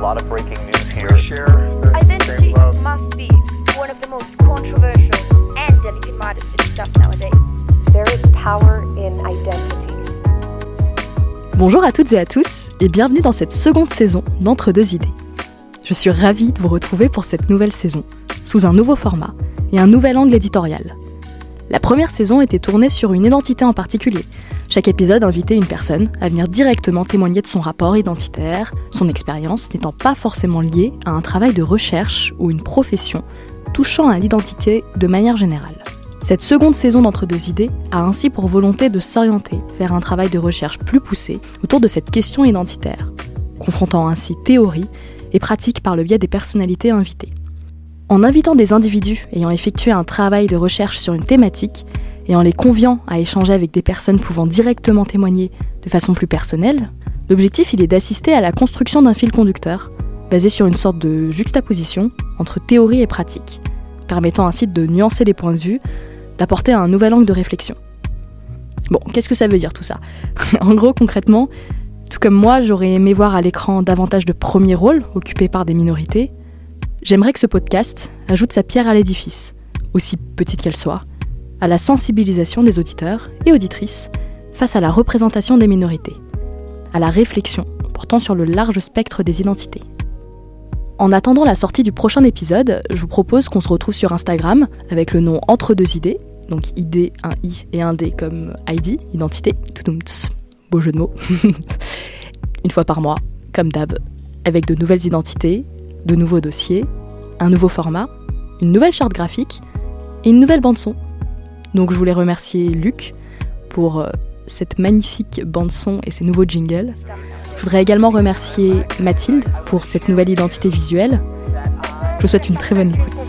lot of breaking news here. Identity must be one of the most controversial and delicate matters to discuss nowadays. There is power in identity. Bonjour à toutes et à tous et bienvenue dans cette seconde saison d'Entre deux idées. Je suis ravie de vous retrouver pour cette nouvelle saison, sous un nouveau format et un nouvel angle éditorial. La première saison était tournée sur une identité en particulier. Chaque épisode invitait une personne à venir directement témoigner de son rapport identitaire, son expérience n'étant pas forcément liée à un travail de recherche ou une profession touchant à l'identité de manière générale. Cette seconde saison d'Entre deux idées a ainsi pour volonté de s'orienter vers un travail de recherche plus poussé autour de cette question identitaire, confrontant ainsi théorie et pratique par le biais des personnalités invitées. En invitant des individus ayant effectué un travail de recherche sur une thématique et en les conviant à échanger avec des personnes pouvant directement témoigner de façon plus personnelle, l'objectif est d'assister à la construction d'un fil conducteur basé sur une sorte de juxtaposition entre théorie et pratique, permettant ainsi de nuancer les points de vue, d'apporter un nouvel angle de réflexion. Bon, qu'est-ce que ça veut dire tout ça? En gros, concrètement, tout comme moi, j'aurais aimé voir à l'écran davantage de premiers rôles occupés par des minorités, J'aimerais que ce podcast ajoute sa pierre à l'édifice, aussi petite qu'elle soit, à la sensibilisation des auditeurs et auditrices face à la représentation des minorités, à la réflexion portant sur le large spectre des identités. En attendant la sortie du prochain épisode, je vous propose qu'on se retrouve sur Instagram avec le nom Entre deux idées, donc idée, un i et un d comme ID, identité, tout beau jeu de mots. Une fois par mois, comme d'hab, avec de nouvelles identités, de nouveaux dossiers, un nouveau format, une nouvelle charte graphique et une nouvelle bande son. Donc je voulais remercier Luc pour euh, cette magnifique bande son et ses nouveaux jingles. Je voudrais également remercier Mathilde pour cette nouvelle identité visuelle. Je vous souhaite une très bonne écoute.